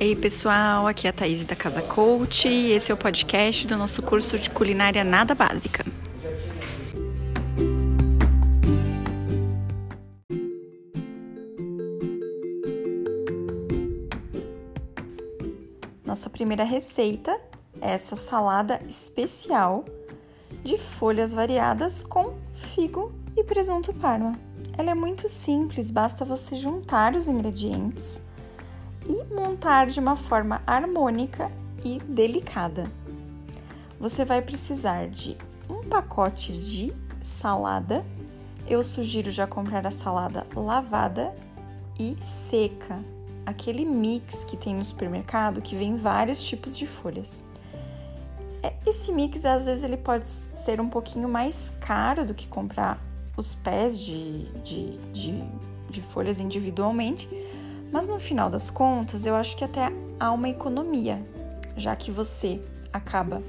Ei pessoal, aqui é a Thaís da Casa Coach e esse é o podcast do nosso curso de culinária nada básica. Nossa primeira receita é essa salada especial de folhas variadas com figo e presunto parma. Ela é muito simples, basta você juntar os ingredientes e montar de uma forma harmônica e delicada. Você vai precisar de um pacote de salada. Eu sugiro já comprar a salada lavada e seca, aquele mix que tem no supermercado que vem vários tipos de folhas. É, esse mix às vezes ele pode ser um pouquinho mais caro do que comprar os pés de, de, de, de folhas individualmente, mas no final das contas, eu acho que até há uma economia, já que você acaba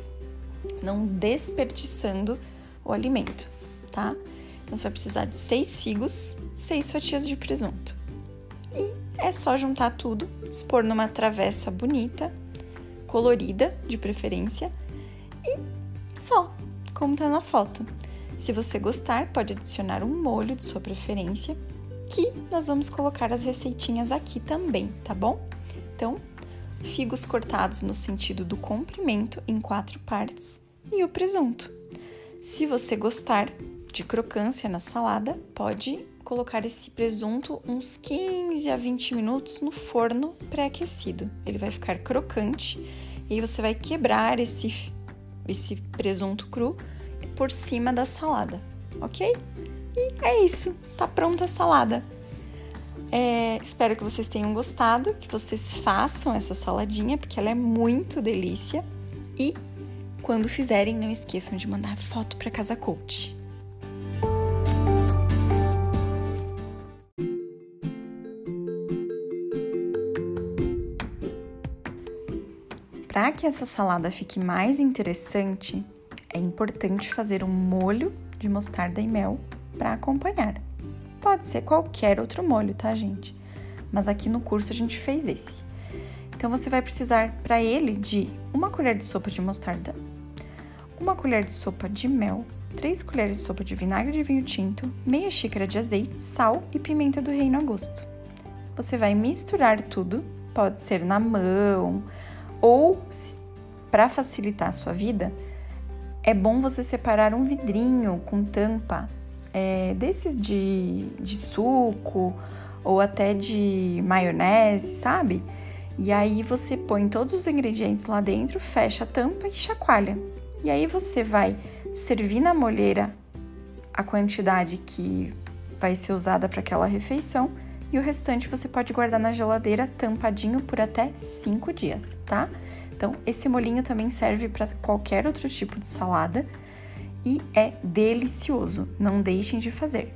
não desperdiçando o alimento, tá? Então você vai precisar de seis figos, seis fatias de presunto. E é só juntar tudo, expor numa travessa bonita, colorida de preferência, e só, como tá na foto. Se você gostar, pode adicionar um molho de sua preferência que nós vamos colocar as receitinhas aqui também, tá bom? Então, figos cortados no sentido do comprimento em quatro partes e o presunto. Se você gostar de crocância na salada, pode colocar esse presunto uns 15 a 20 minutos no forno pré-aquecido. Ele vai ficar crocante e você vai quebrar esse, esse presunto cru por cima da salada, ok? E é isso, tá pronta a salada. É, espero que vocês tenham gostado, que vocês façam essa saladinha, porque ela é muito delícia. E quando fizerem, não esqueçam de mandar foto para Casa Coach. Para que essa salada fique mais interessante, é importante fazer um molho de mostarda e mel para acompanhar. Pode ser qualquer outro molho, tá, gente? Mas aqui no curso a gente fez esse. Então você vai precisar para ele de uma colher de sopa de mostarda, uma colher de sopa de mel, três colheres de sopa de vinagre de vinho tinto, meia xícara de azeite, sal e pimenta do reino a gosto. Você vai misturar tudo, pode ser na mão ou para facilitar a sua vida, é bom você separar um vidrinho com tampa é, desses de, de suco ou até de maionese, sabe? E aí você põe todos os ingredientes lá dentro, fecha a tampa e chacoalha. E aí você vai servir na molheira a quantidade que vai ser usada para aquela refeição e o restante você pode guardar na geladeira tampadinho por até 5 dias, tá? Então, esse molinho também serve para qualquer outro tipo de salada e é delicioso. Não deixem de fazer.